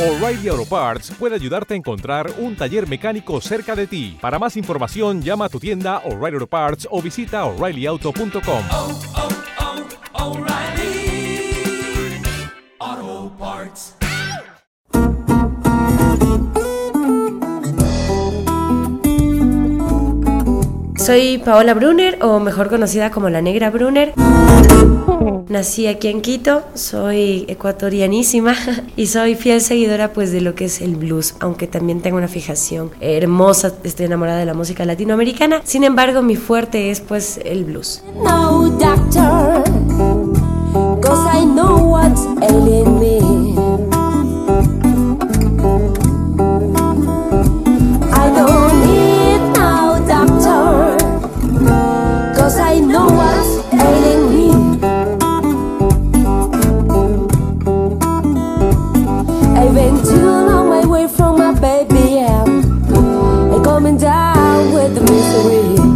O'Reilly Auto Parts puede ayudarte a encontrar un taller mecánico cerca de ti. Para más información, llama a tu tienda O'Reilly Auto Parts o visita oreillyauto.com. oh, oh, Parts. Soy Paola Brunner, o mejor conocida como la Negra Brunner. Nací aquí en Quito, soy ecuatorianísima y soy fiel seguidora pues de lo que es el blues, aunque también tengo una fijación hermosa, estoy enamorada de la música latinoamericana. Sin embargo, mi fuerte es pues el blues. No doctor, the misery.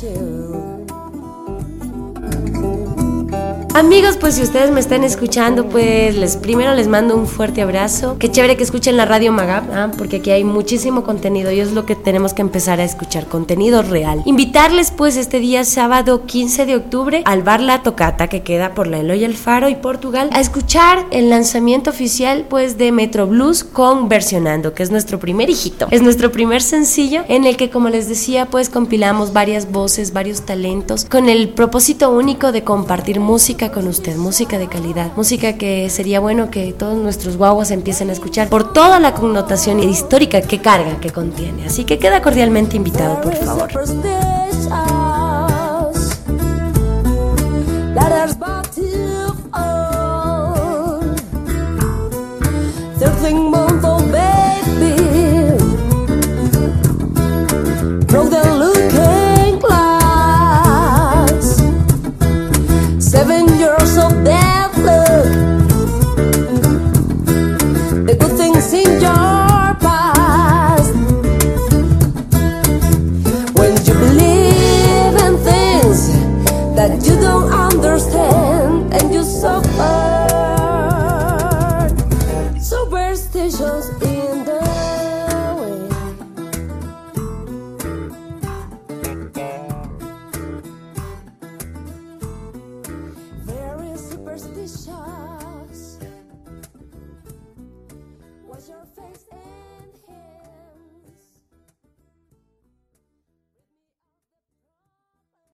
too. Amigos, pues si ustedes me están escuchando, pues les primero les mando un fuerte abrazo. Qué chévere que escuchen la radio Magab, ¿ah? porque aquí hay muchísimo contenido y es lo que tenemos que empezar a escuchar, contenido real. Invitarles pues este día sábado 15 de octubre al bar La Tocata que queda por la Eloy Alfaro y Portugal a escuchar el lanzamiento oficial pues de Metro Blues con Versionando, que es nuestro primer hijito. Es nuestro primer sencillo en el que como les decía pues compilamos varias voces, varios talentos con el propósito único de compartir música con usted, música de calidad, música que sería bueno que todos nuestros guaguas empiecen a escuchar por toda la connotación histórica que carga, que contiene. Así que queda cordialmente invitado, por favor. Superstitious. Wash your face and hair.